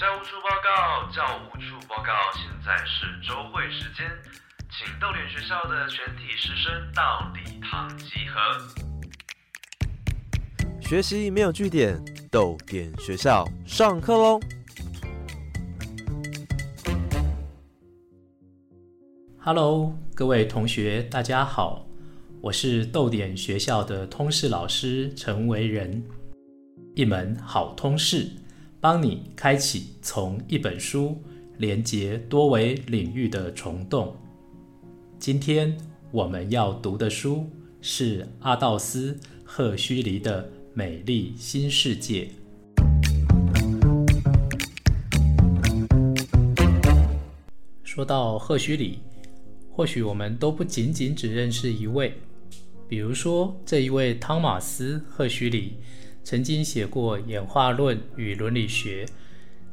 教务处报告，教务处报告，现在是周会时间，请逗点学校的全体师生到礼堂集合。学习没有据点，逗点学校上课喽！Hello，各位同学，大家好，我是逗点学校的通识老师陈维仁，一门好通识。帮你开启从一本书连接多维领域的虫洞。今天我们要读的书是阿道斯·赫胥黎的《美丽新世界》。说到赫胥黎，或许我们都不仅仅只认识一位，比如说这一位汤马斯·赫胥黎。曾经写过《演化论与伦理学》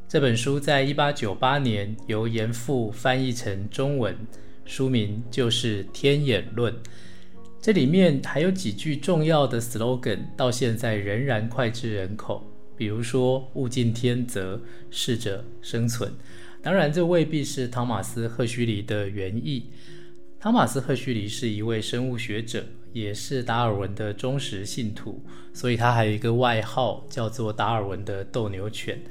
这本书，在一八九八年由严复翻译成中文，书名就是《天演论》。这里面还有几句重要的 slogan，到现在仍然脍炙人口。比如说“物竞天择，适者生存”。当然，这未必是汤马斯·赫胥黎的原意。汤马斯·赫胥黎是一位生物学者。也是达尔文的忠实信徒，所以他还有一个外号叫做达尔文的斗牛犬。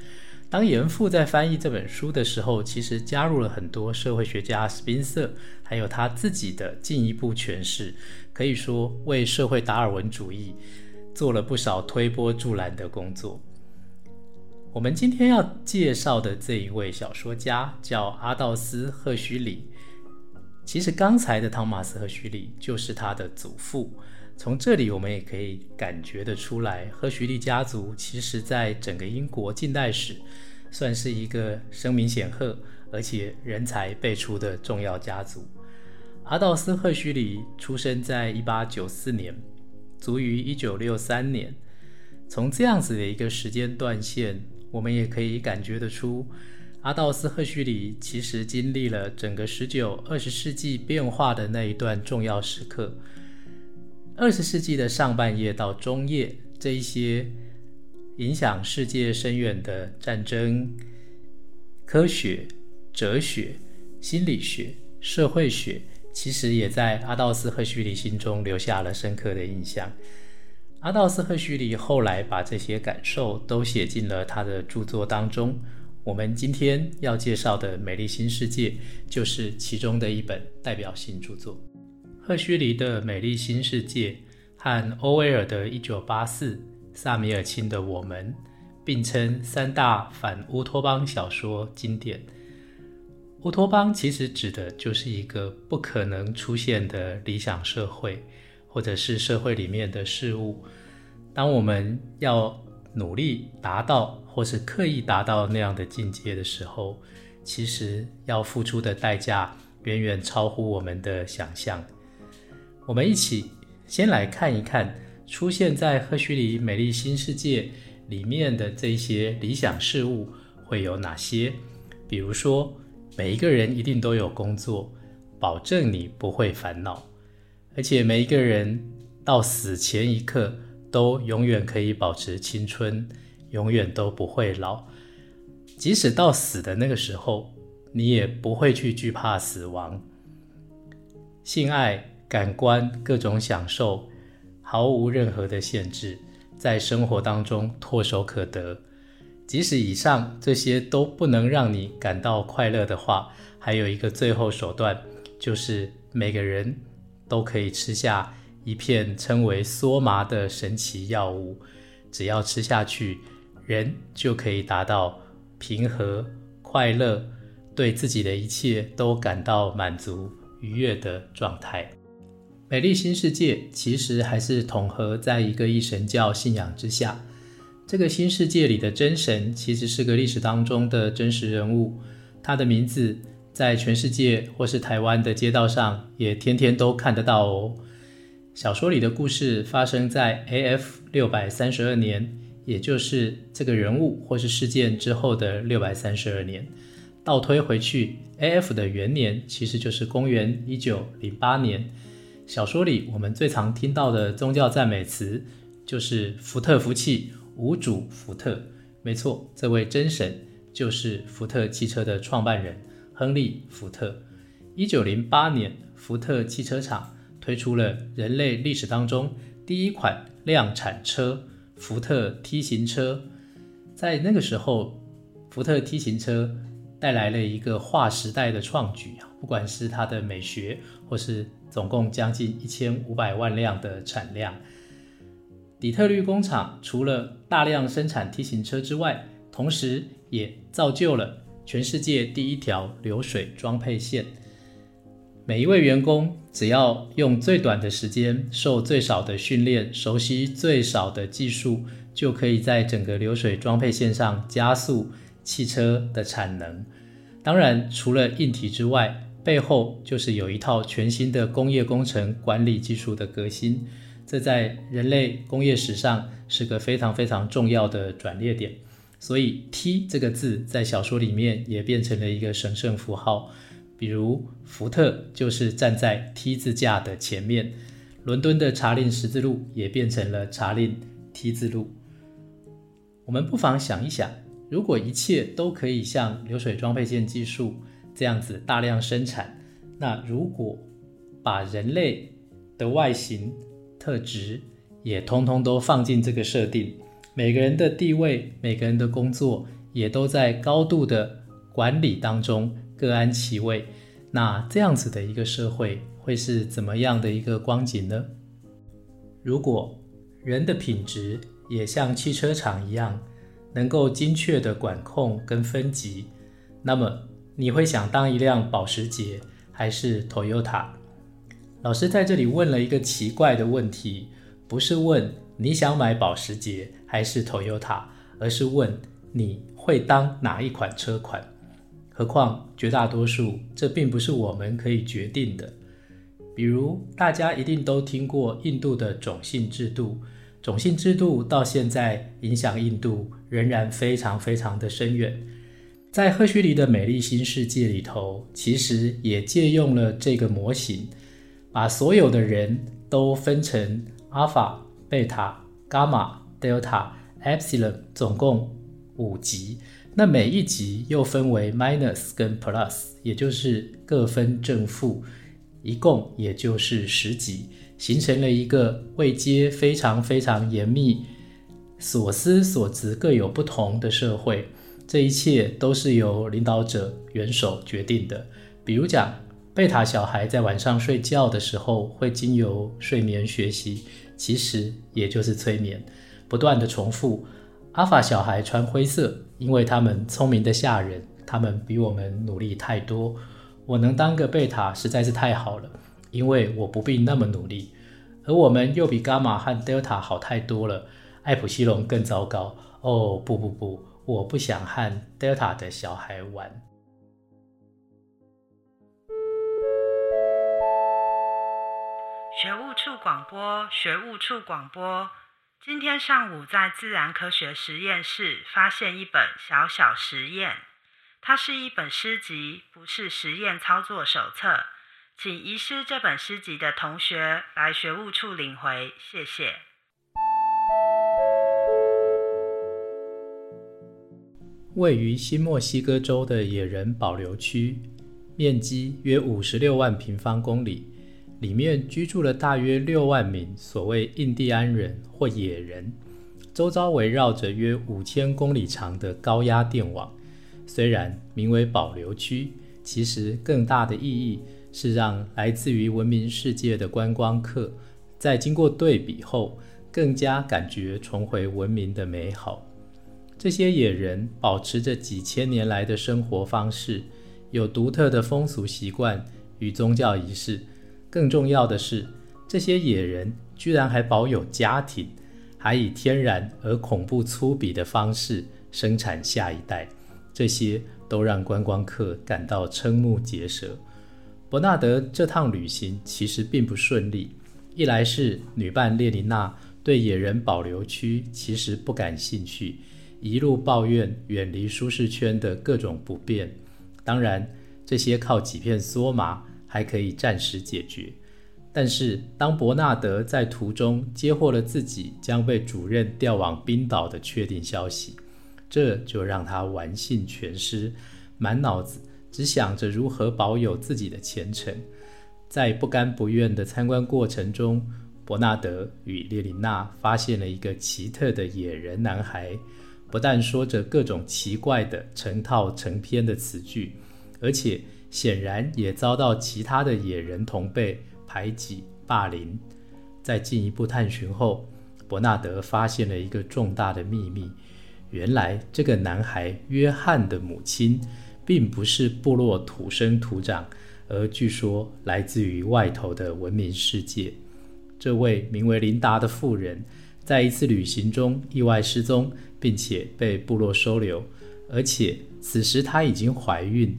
当严复在翻译这本书的时候，其实加入了很多社会学家斯宾塞，还有他自己的进一步诠释，可以说为社会达尔文主义做了不少推波助澜的工作。我们今天要介绍的这一位小说家叫阿道斯·赫胥黎。其实刚才的汤马斯和胥黎就是他的祖父。从这里我们也可以感觉得出来，赫胥黎家族其实在整个英国近代史算是一个声名显赫而且人才辈出的重要家族。阿道斯·赫胥黎出生在1894年，卒于1963年。从这样子的一个时间段线，我们也可以感觉得出。阿道斯·赫胥黎其实经历了整个十九、二十世纪变化的那一段重要时刻。二十世纪的上半叶到中叶，这一些影响世界深远的战争、科学、哲学、心理学、社会学，其实也在阿道斯·赫胥黎心中留下了深刻的印象。阿道斯·赫胥黎后来把这些感受都写进了他的著作当中。我们今天要介绍的《美丽新世界》就是其中的一本代表性著作。赫胥黎的《美丽新世界》和欧威尔的《一九八四》、萨米尔钦的《我们》并称三大反乌托邦小说经典。乌托邦其实指的就是一个不可能出现的理想社会，或者是社会里面的事物。当我们要努力达到。或是刻意达到那样的境界的时候，其实要付出的代价远远超乎我们的想象。我们一起先来看一看出现在赫胥黎美丽新世界里面的这些理想事物会有哪些。比如说，每一个人一定都有工作，保证你不会烦恼，而且每一个人到死前一刻都永远可以保持青春。永远都不会老，即使到死的那个时候，你也不会去惧怕死亡。性爱、感官、各种享受，毫无任何的限制，在生活当中唾手可得。即使以上这些都不能让你感到快乐的话，还有一个最后手段，就是每个人都可以吃下一片称为梭麻的神奇药物，只要吃下去。人就可以达到平和、快乐，对自己的一切都感到满足、愉悦的状态。美丽新世界其实还是统合在一个一神教信仰之下。这个新世界里的真神其实是个历史当中的真实人物，他的名字在全世界或是台湾的街道上也天天都看得到哦。小说里的故事发生在 A.F. 六百三十二年。也就是这个人物或是事件之后的六百三十二年，倒推回去，A.F. 的元年其实就是公元一九零八年。小说里我们最常听到的宗教赞美词就是福特福气，无主福特。没错，这位真神就是福特汽车的创办人亨利·福特。一九零八年，福特汽车厂推出了人类历史当中第一款量产车——福特 T 型车。在那个时候，福特 T 型车带来了一个划时代的创举啊！不管是它的美学，或是总共将近一千五百万辆的产量。底特律工厂除了大量生产 T 型车之外，同时也造就了全世界第一条流水装配线。每一位员工只要用最短的时间、受最少的训练、熟悉最少的技术，就可以在整个流水装配线上加速汽车的产能。当然，除了硬体之外，背后就是有一套全新的工业工程管理技术的革新，这在人类工业史上是个非常非常重要的转捩点。所以 T 这个字在小说里面也变成了一个神圣符号，比如福特就是站在 T 字架的前面，伦敦的查令十字路也变成了查令 T 字路。我们不妨想一想，如果一切都可以像流水装配线技术。这样子大量生产，那如果把人类的外形特质也通通都放进这个设定，每个人的地位、每个人的工作也都在高度的管理当中各安其位，那这样子的一个社会会是怎么样的一个光景呢？如果人的品质也像汽车厂一样，能够精确的管控跟分级，那么。你会想当一辆保时捷还是 Toyota？老师在这里问了一个奇怪的问题，不是问你想买保时捷还是 Toyota，而是问你会当哪一款车款。何况绝大多数这并不是我们可以决定的。比如大家一定都听过印度的种姓制度，种姓制度到现在影响印度仍然非常非常的深远。在赫胥黎的美丽新世界里头，其实也借用了这个模型，把所有的人都分成阿尔法、贝塔、伽马、德尔塔、epsilon，总共五级。那每一级又分为 minus 跟 plus，也就是各分正负，一共也就是十级，形成了一个位阶非常非常严密、所思所值各有不同的社会。这一切都是由领导者元首决定的。比如讲，贝塔小孩在晚上睡觉的时候会经由睡眠学习，其实也就是催眠，不断的重复。阿法小孩穿灰色，因为他们聪明的吓人，他们比我们努力太多。我能当个贝塔实在是太好了，因为我不必那么努力。而我们又比伽马和德尔塔好太多了。艾普西龙更糟糕。哦，不不不。我不想和 Delta 的小孩玩。学务处广播，学务处广播。今天上午在自然科学实验室发现一本小小实验，它是一本诗集，不是实验操作手册。请遗失这本诗集的同学来学务处领回，谢谢。位于新墨西哥州的野人保留区，面积约五十六万平方公里，里面居住了大约六万名所谓印第安人或野人，周遭围绕着约五千公里长的高压电网。虽然名为保留区，其实更大的意义是让来自于文明世界的观光客，在经过对比后，更加感觉重回文明的美好。这些野人保持着几千年来的生活方式，有独特的风俗习惯与宗教仪式。更重要的是，这些野人居然还保有家庭，还以天然而恐怖粗鄙的方式生产下一代。这些都让观光客感到瞠目结舌。伯纳德这趟旅行其实并不顺利，一来是女伴列琳娜对野人保留区其实不感兴趣。一路抱怨远离舒适圈的各种不便，当然这些靠几片梭麻还可以暂时解决。但是当伯纳德在途中接获了自己将被主任调往冰岛的确定消息，这就让他玩性全失，满脑子只想着如何保有自己的前程。在不甘不愿的参观过程中，伯纳德与列琳娜发现了一个奇特的野人男孩，不但说着各种奇怪的成套成篇的词句，而且显然也遭到其他的野人同辈排挤霸凌。在进一步探寻后，伯纳德发现了一个重大的秘密：原来这个男孩约翰的母亲，并不是部落土生土长。而据说来自于外头的文明世界。这位名为琳达的妇人，在一次旅行中意外失踪，并且被部落收留，而且此时她已经怀孕。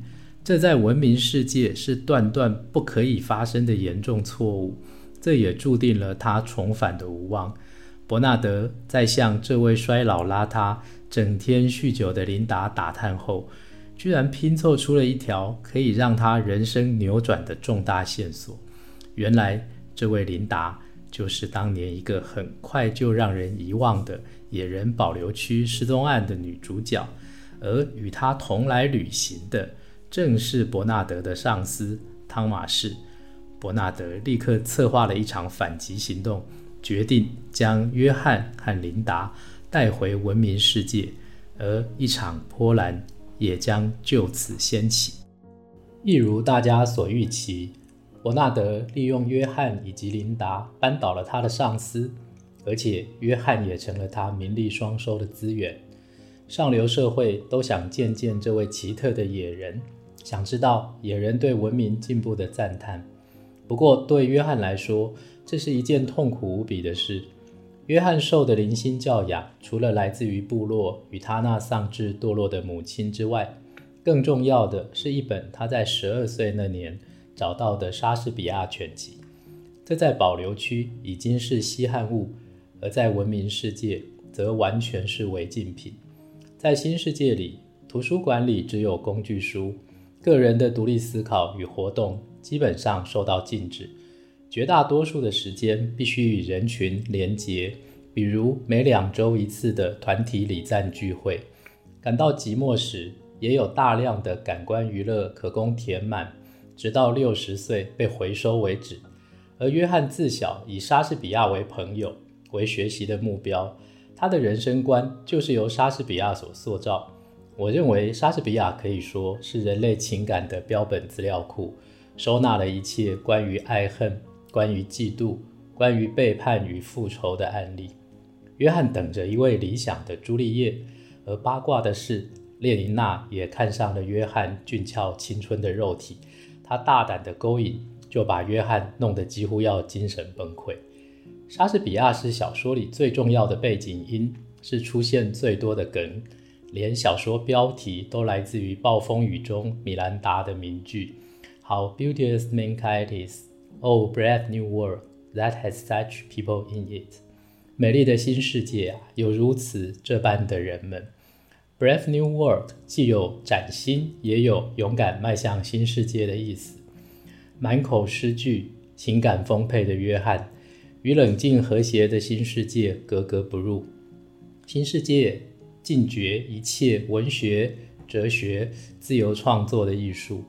这在文明世界是断断不可以发生的严重错误。这也注定了她重返的无望。伯纳德在向这位衰老邋遢、整天酗酒的琳达打探后。居然拼凑出了一条可以让他人生扭转的重大线索。原来，这位琳达就是当年一个很快就让人遗忘的野人保留区失踪案的女主角，而与她同来旅行的正是伯纳德的上司汤马士。伯纳德立刻策划了一场反击行动，决定将约翰和琳达带回文明世界，而一场波澜。也将就此掀起。一如大家所预期，伯纳德利用约翰以及琳达扳倒了他的上司，而且约翰也成了他名利双收的资源。上流社会都想见见这位奇特的野人，想知道野人对文明进步的赞叹。不过，对约翰来说，这是一件痛苦无比的事。约翰受的零星教养，除了来自于部落与他那丧志堕落的母亲之外，更重要的是一本他在十二岁那年找到的莎士比亚全集。这在保留区已经是稀罕物，而在文明世界则完全是违禁品。在新世界里，图书馆里只有工具书，个人的独立思考与活动基本上受到禁止。绝大多数的时间必须与人群连结，比如每两周一次的团体礼赞聚会。感到寂寞时，也有大量的感官娱乐可供填满，直到六十岁被回收为止。而约翰自小以莎士比亚为朋友，为学习的目标，他的人生观就是由莎士比亚所塑造。我认为莎士比亚可以说是人类情感的标本资料库，收纳了一切关于爱恨。关于嫉妒、关于背叛与复仇的案例，约翰等着一位理想的朱丽叶，而八卦的是，列琳娜也看上了约翰俊俏青春的肉体。她大胆的勾引，就把约翰弄得几乎要精神崩溃。莎士比亚是小说里最重要的背景音，是出现最多的梗，连小说标题都来自于《暴风雨》中米兰达的名句：“How beauteous mankind is。” Oh, brave new world that has such people in it！美丽的新世界啊，有如此这般的人们。Brave new world 既有崭新，也有勇敢迈向新世界的意思。满口诗句，情感丰沛的约翰，与冷静和谐的新世界格格不入。新世界禁绝一切文学、哲学、自由创作的艺术。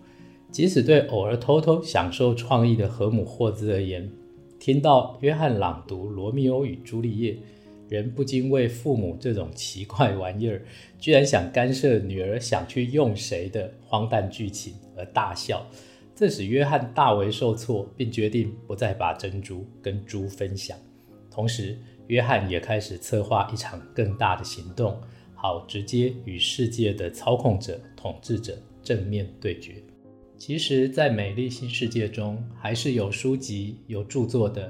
即使对偶尔偷偷享受创意的河姆霍兹而言，听到约翰朗读《罗密欧与朱丽叶》，人不禁为父母这种奇怪玩意儿，居然想干涉女儿想去用谁的荒诞剧情而大笑。这使约翰大为受挫，并决定不再把珍珠跟猪分享。同时，约翰也开始策划一场更大的行动，好直接与世界的操控者、统治者正面对决。其实，在美丽新世界中，还是有书籍、有著作的，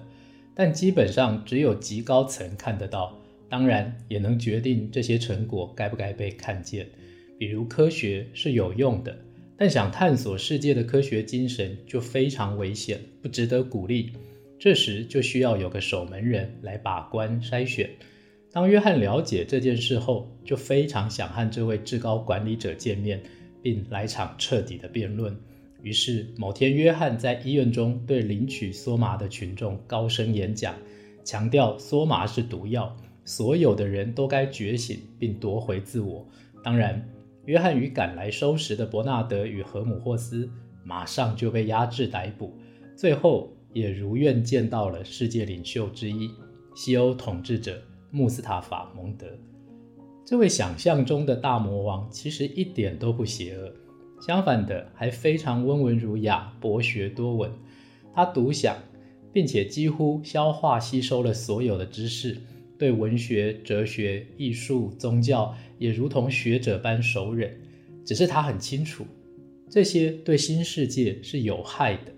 但基本上只有极高层看得到。当然，也能决定这些成果该不该被看见。比如，科学是有用的，但想探索世界的科学精神就非常危险，不值得鼓励。这时就需要有个守门人来把关筛选。当约翰了解这件事后，就非常想和这位至高管理者见面，并来场彻底的辩论。于是某天，约翰在医院中对领取梭麻的群众高声演讲，强调梭麻是毒药，所有的人都该觉醒并夺回自我。当然，约翰与赶来收拾的伯纳德与荷姆霍斯马上就被压制逮捕，最后也如愿见到了世界领袖之一——西欧统治者穆斯塔法蒙德。这位想象中的大魔王其实一点都不邪恶，相反的，还非常温文儒雅、博学多闻。他独享，并且几乎消化吸收了所有的知识。对文学、哲学、艺术、宗教也如同学者般熟稔，只是他很清楚，这些对新世界是有害的。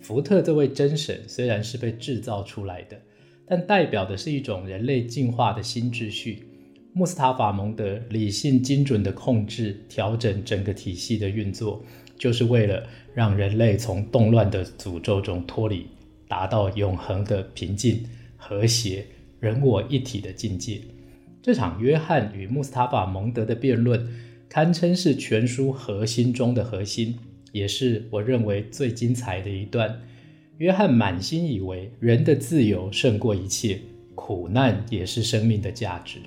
福特这位真神虽然是被制造出来的，但代表的是一种人类进化的新秩序。穆斯塔法蒙德理性精准地控制、调整整个体系的运作，就是为了让人类从动乱的诅咒中脱离，达到永恒的平静、和谐。人我一体的境界。这场约翰与穆斯塔法蒙德的辩论，堪称是全书核心中的核心，也是我认为最精彩的一段。约翰满心以为人的自由胜过一切，苦难也是生命的价值。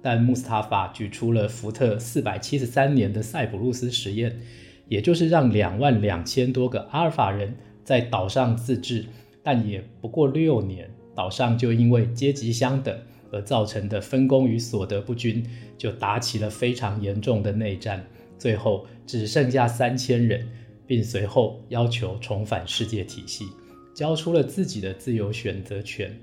但穆斯塔法举出了福特四百七十三年的塞浦路斯实验，也就是让两万两千多个阿尔法人在岛上自治，但也不过六年。岛上就因为阶级相等而造成的分工与所得不均，就打起了非常严重的内战，最后只剩下三千人，并随后要求重返世界体系，交出了自己的自由选择权。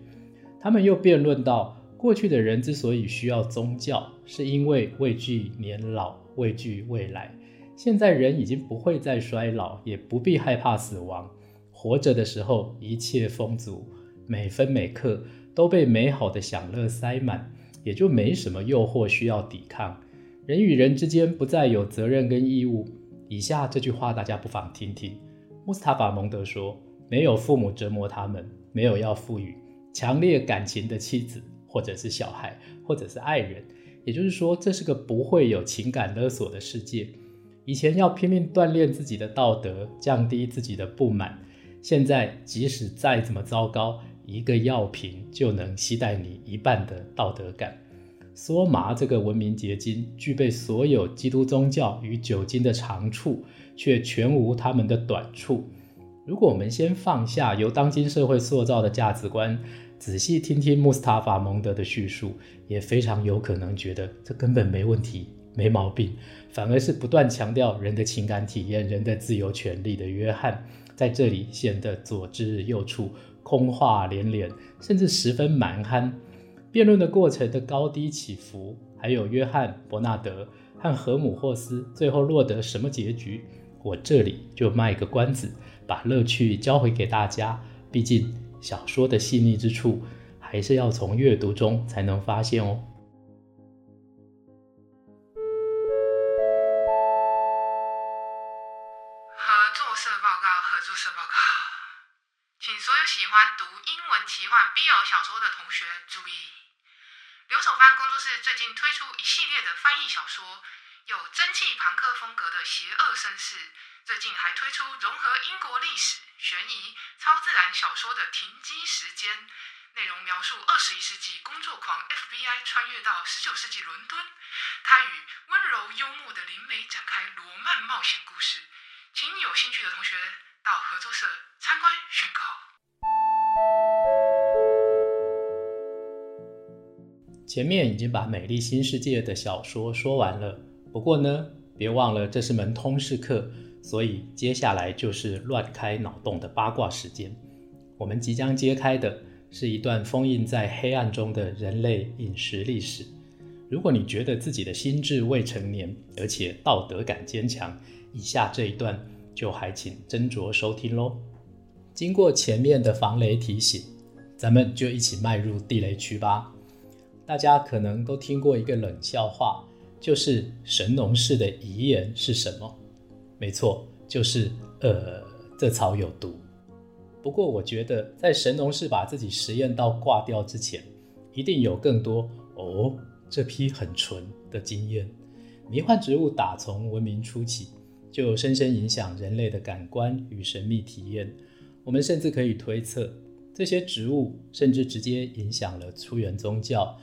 他们又辩论到，过去的人之所以需要宗教，是因为畏惧年老，畏惧未来。现在人已经不会再衰老，也不必害怕死亡，活着的时候一切丰足。每分每刻都被美好的享乐塞满，也就没什么诱惑需要抵抗。人与人之间不再有责任跟义务。以下这句话大家不妨听听。穆斯塔法蒙德说：“没有父母折磨他们，没有要赋予强烈感情的妻子，或者是小孩，或者是爱人。也就是说，这是个不会有情感勒索的世界。以前要拼命锻炼自己的道德，降低自己的不满。现在即使再怎么糟糕。”一个药瓶就能携带你一半的道德感。梭麻这个文明结晶具备所有基督宗教与酒精的长处，却全无他们的短处。如果我们先放下由当今社会塑造的价值观，仔细听听穆斯塔法蒙德的叙述，也非常有可能觉得这根本没问题、没毛病。反而是不断强调人的情感体验、人的自由权利的约翰，在这里显得左支右绌。空话连连，甚至十分蛮憨。辩论的过程的高低起伏，还有约翰·伯纳德和荷姆霍斯最后落得什么结局，我这里就卖个关子，把乐趣交回给大家。毕竟小说的细腻之处，还是要从阅读中才能发现哦。把《美丽新世界》的小说说完了，不过呢，别忘了这是门通识课，所以接下来就是乱开脑洞的八卦时间。我们即将揭开的是一段封印在黑暗中的人类饮食历史。如果你觉得自己的心智未成年，而且道德感坚强，以下这一段就还请斟酌收听喽。经过前面的防雷提醒，咱们就一起迈入地雷区吧。大家可能都听过一个冷笑话，就是神农氏的遗言是什么？没错，就是呃，这草有毒。不过我觉得，在神农氏把自己实验到挂掉之前，一定有更多哦，这批很纯的经验。迷幻植物打从文明初期就深深影响人类的感官与神秘体验。我们甚至可以推测，这些植物甚至直接影响了出源宗教。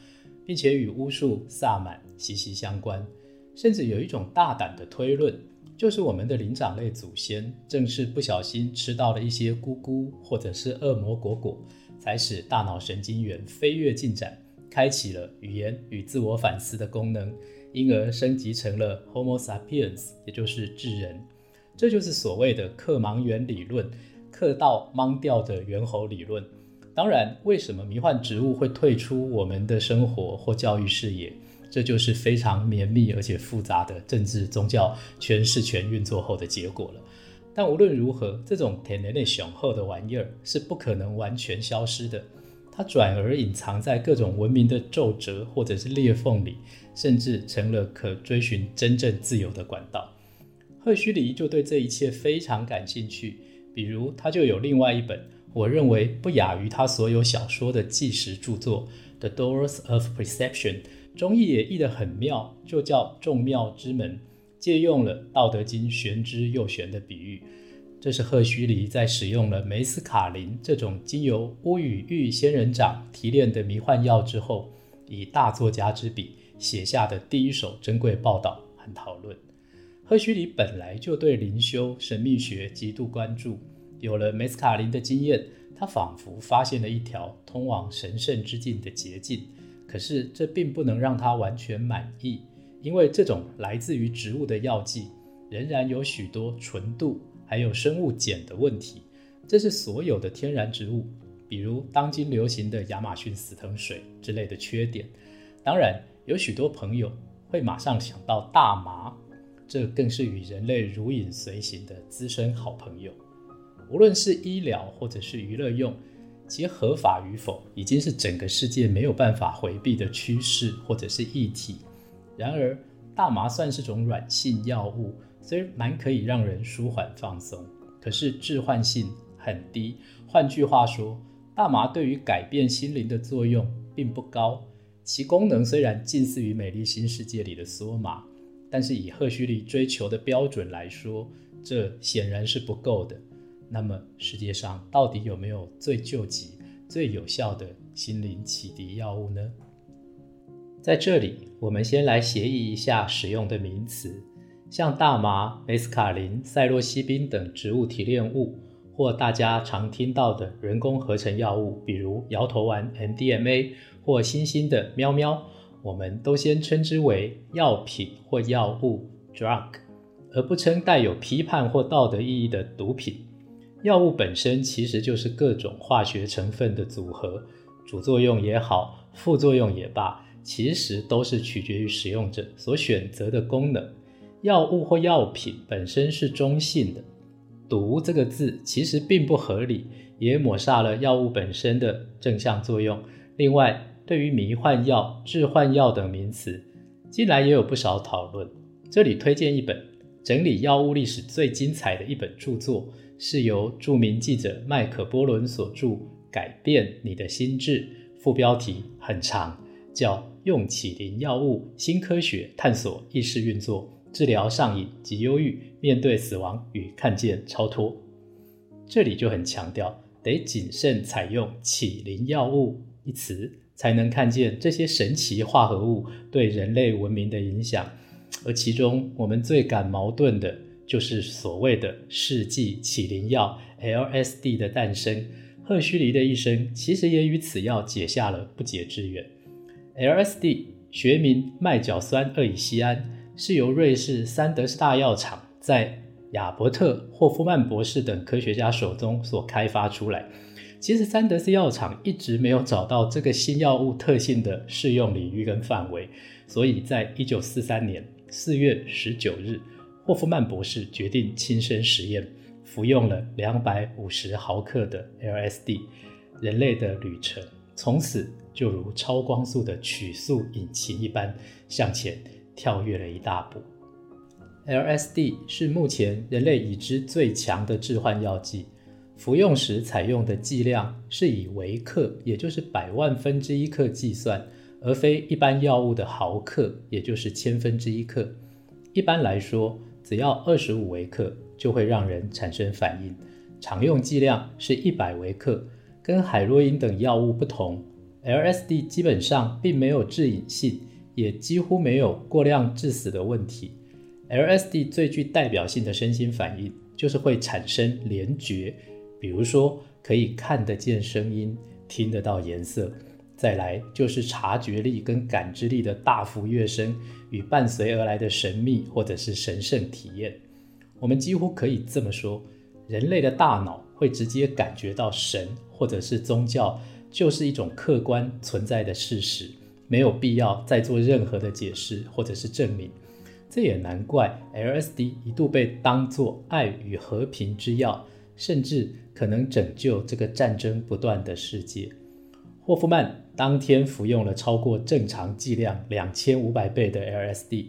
并且与巫术、萨满息息相关。甚至有一种大胆的推论，就是我们的灵长类祖先正是不小心吃到了一些菇菇或者是恶魔果果，才使大脑神经元飞跃进展，开启了语言与自我反思的功能，因而升级成了 Homo sapiens，也就是智人。这就是所谓的克盲猿理论，克到盲掉的猿猴理论。当然，为什么迷幻植物会退出我们的生活或教育视野？这就是非常绵密而且复杂的政治宗教全势权运作后的结果了。但无论如何，这种天然的雄厚的玩意儿是不可能完全消失的。它转而隐藏在各种文明的皱褶或者是裂缝里，甚至成了可追寻真正自由的管道。赫胥黎就对这一切非常感兴趣。比如，他就有另外一本我认为不亚于他所有小说的纪实著作《The Doors of Perception》。中译也译得很妙，就叫众妙之门，借用了《道德经》玄之又玄的比喻。这是赫胥黎在使用了梅斯卡林这种经由乌羽玉仙人掌提炼的迷幻药之后，以大作家之笔写下的第一手珍贵报道和讨论。赫胥黎本来就对灵修神秘学极度关注，有了梅斯卡林的经验，他仿佛发现了一条通往神圣之境的捷径。可是这并不能让他完全满意，因为这种来自于植物的药剂仍然有许多纯度还有生物碱的问题。这是所有的天然植物，比如当今流行的亚马逊死藤水之类的缺点。当然，有许多朋友会马上想到大麻，这更是与人类如影随形的资深好朋友。无论是医疗或者是娱乐用。其合法与否，已经是整个世界没有办法回避的趋势或者是议题。然而，大麻算是种软性药物，虽然蛮可以让人舒缓放松，可是致幻性很低。换句话说，大麻对于改变心灵的作用并不高。其功能虽然近似于《美丽新世界》里的梭马，但是以赫胥黎追求的标准来说，这显然是不够的。那么，世界上到底有没有最救急、最有效的心灵启迪药物呢？在这里，我们先来协议一下使用的名词，像大麻、梅斯卡林、赛洛西宾等植物提炼物，或大家常听到的人工合成药物，比如摇头丸 （MDMA） 或新兴的喵喵，我们都先称之为药品或药物 （drug），而不称带有批判或道德意义的毒品。药物本身其实就是各种化学成分的组合，主作用也好，副作用也罢，其实都是取决于使用者所选择的功能。药物或药品本身是中性的，毒这个字其实并不合理，也抹杀了药物本身的正向作用。另外，对于迷幻药、致幻药等名词，近来也有不少讨论。这里推荐一本整理药物历史最精彩的一本著作。是由著名记者麦克波伦所著《改变你的心智》，副标题很长，叫《用起灵药物新科学探索意识运作，治疗上瘾及忧郁，面对死亡与看见超脱》。这里就很强调，得谨慎采用“起灵药物”一词，才能看见这些神奇化合物对人类文明的影响。而其中，我们最感矛盾的。就是所谓的世纪起灵药 LSD 的诞生，赫胥黎的一生其实也与此药结下了不解之缘。LSD 学名麦角酸二乙酰胺，是由瑞士三德斯大药厂在亚伯特霍夫曼博士等科学家手中所开发出来。其实三德斯药厂一直没有找到这个新药物特性的适用领域跟范围，所以在一九四三年四月十九日。霍夫曼博士决定亲身实验，服用了两百五十毫克的 LSD，人类的旅程从此就如超光速的曲速引擎一般向前跳跃了一大步。LSD 是目前人类已知最强的致幻药剂，服用时采用的剂量是以微克，也就是百万分之一克计算，而非一般药物的毫克，也就是千分之一克。一般来说，只要二十五微克就会让人产生反应，常用剂量是一百微克。跟海洛因等药物不同 LSD 基本上并没有致瘾性，也几乎没有过量致死的问题。LSD 最具代表性的身心反应就是会产生联觉，比如说可以看得见声音、听得到颜色。再来就是察觉力跟感知力的大幅跃升与伴随而来的神秘或者是神圣体验。我们几乎可以这么说，人类的大脑会直接感觉到神或者是宗教就是一种客观存在的事实，没有必要再做任何的解释或者是证明。这也难怪 LSD 一度被当作爱与和平之药，甚至可能拯救这个战争不断的世界。霍夫曼当天服用了超过正常剂量两千五百倍的 LSD，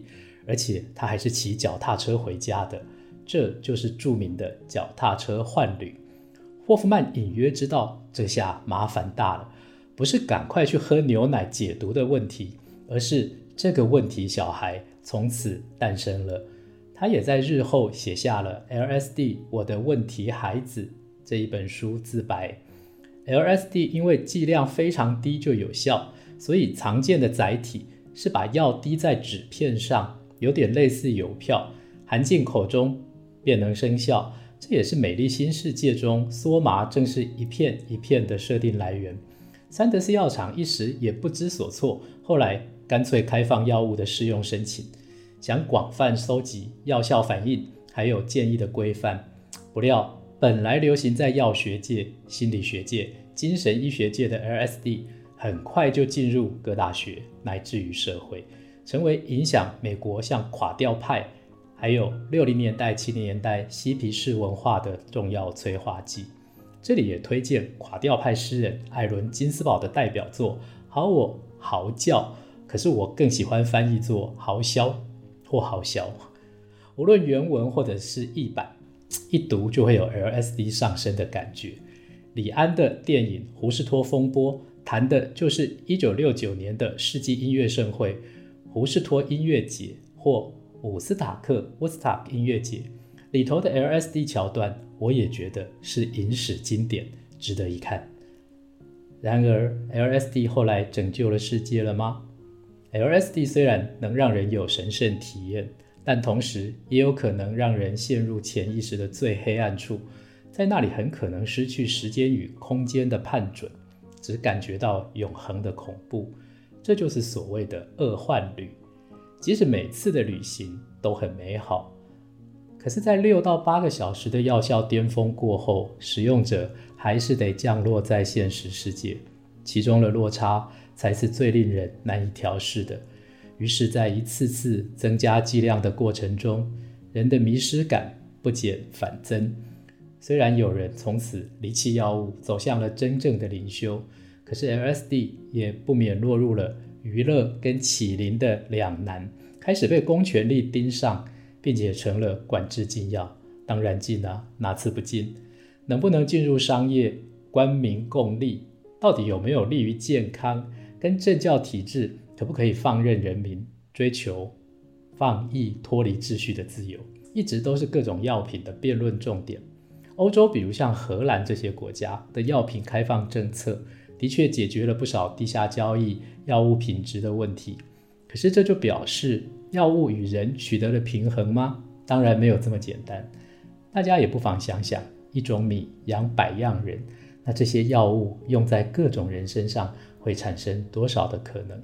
而且他还是骑脚踏车回家的，这就是著名的脚踏车幻旅。霍夫曼隐约知道这下麻烦大了，不是赶快去喝牛奶解毒的问题，而是这个问题小孩从此诞生了。他也在日后写下了《LSD 我的问题孩子》这一本书自白。LSD 因为剂量非常低就有效，所以常见的载体是把药滴在纸片上，有点类似邮票，含进口中便能生效。这也是美丽新世界中梭麻正是一片一片的设定来源。三德斯药厂一时也不知所措，后来干脆开放药物的试用申请，想广泛收集药效反应还有建议的规范，不料。本来流行在药学界、心理学界、精神医学界的 LSD，很快就进入各大学乃至于社会，成为影响美国像垮掉派，还有六零年代、七零年代嬉皮士文化的重要催化剂。这里也推荐垮掉派诗人艾伦金斯堡的代表作《好我嚎叫》，可是我更喜欢翻译作《嚎啸》或《嚎啸》，无论原文或者是译版。一读就会有 LSD 上升的感觉。李安的电影《胡士托风波》谈的就是1969年的世纪音乐盛会——胡士托音乐节或伍斯塔克 （Woodstock） 音乐节里头的 LSD 桥段，我也觉得是影史经典，值得一看。然而，LSD 后来拯救了世界了吗？LSD 虽然能让人有神圣体验。但同时也有可能让人陷入潜意识的最黑暗处，在那里很可能失去时间与空间的判准，只感觉到永恒的恐怖。这就是所谓的恶幻旅。即使每次的旅行都很美好，可是，在六到八个小时的药效巅峰过后，使用者还是得降落在现实世界，其中的落差才是最令人难以调试的。于是，在一次次增加剂量的过程中，人的迷失感不减反增。虽然有人从此离弃药物，走向了真正的灵修，可是 LSD 也不免落入了娱乐跟启灵的两难，开始被公权力盯上，并且成了管制禁药。当然禁啊，哪次不禁？能不能进入商业、官民共利？到底有没有利于健康？跟政教体制？可不可以放任人民追求放逸、脱离秩序的自由，一直都是各种药品的辩论重点。欧洲，比如像荷兰这些国家的药品开放政策，的确解决了不少地下交易、药物品质的问题。可是，这就表示药物与人取得了平衡吗？当然没有这么简单。大家也不妨想想，一种米养百样人，那这些药物用在各种人身上，会产生多少的可能？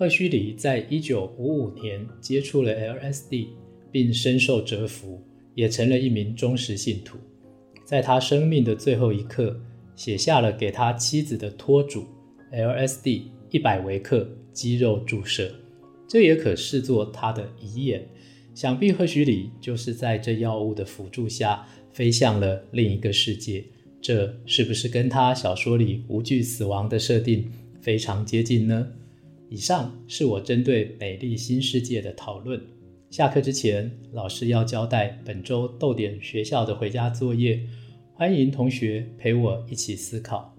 赫胥黎在一九五五年接触了 LSD，并深受折服，也成了一名忠实信徒。在他生命的最后一刻，写下了给他妻子的托嘱：LSD 一百微克肌肉注射。这也可视作他的遗言。想必赫胥黎就是在这药物的辅助下，飞向了另一个世界。这是不是跟他小说里无惧死亡的设定非常接近呢？以上是我针对美丽新世界的讨论。下课之前，老师要交代本周逗点学校的回家作业，欢迎同学陪我一起思考。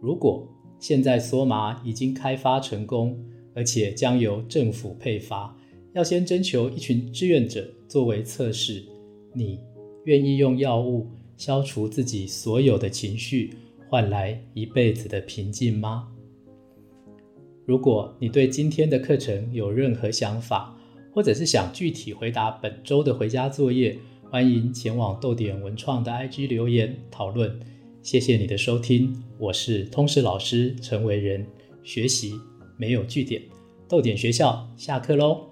如果现在梭麻已经开发成功，而且将由政府配发，要先征求一群志愿者作为测试，你愿意用药物消除自己所有的情绪，换来一辈子的平静吗？如果你对今天的课程有任何想法，或者是想具体回答本周的回家作业，欢迎前往豆点文创的 IG 留言讨论。谢谢你的收听，我是通识老师陈维仁。学习没有据点，豆点学校下课喽。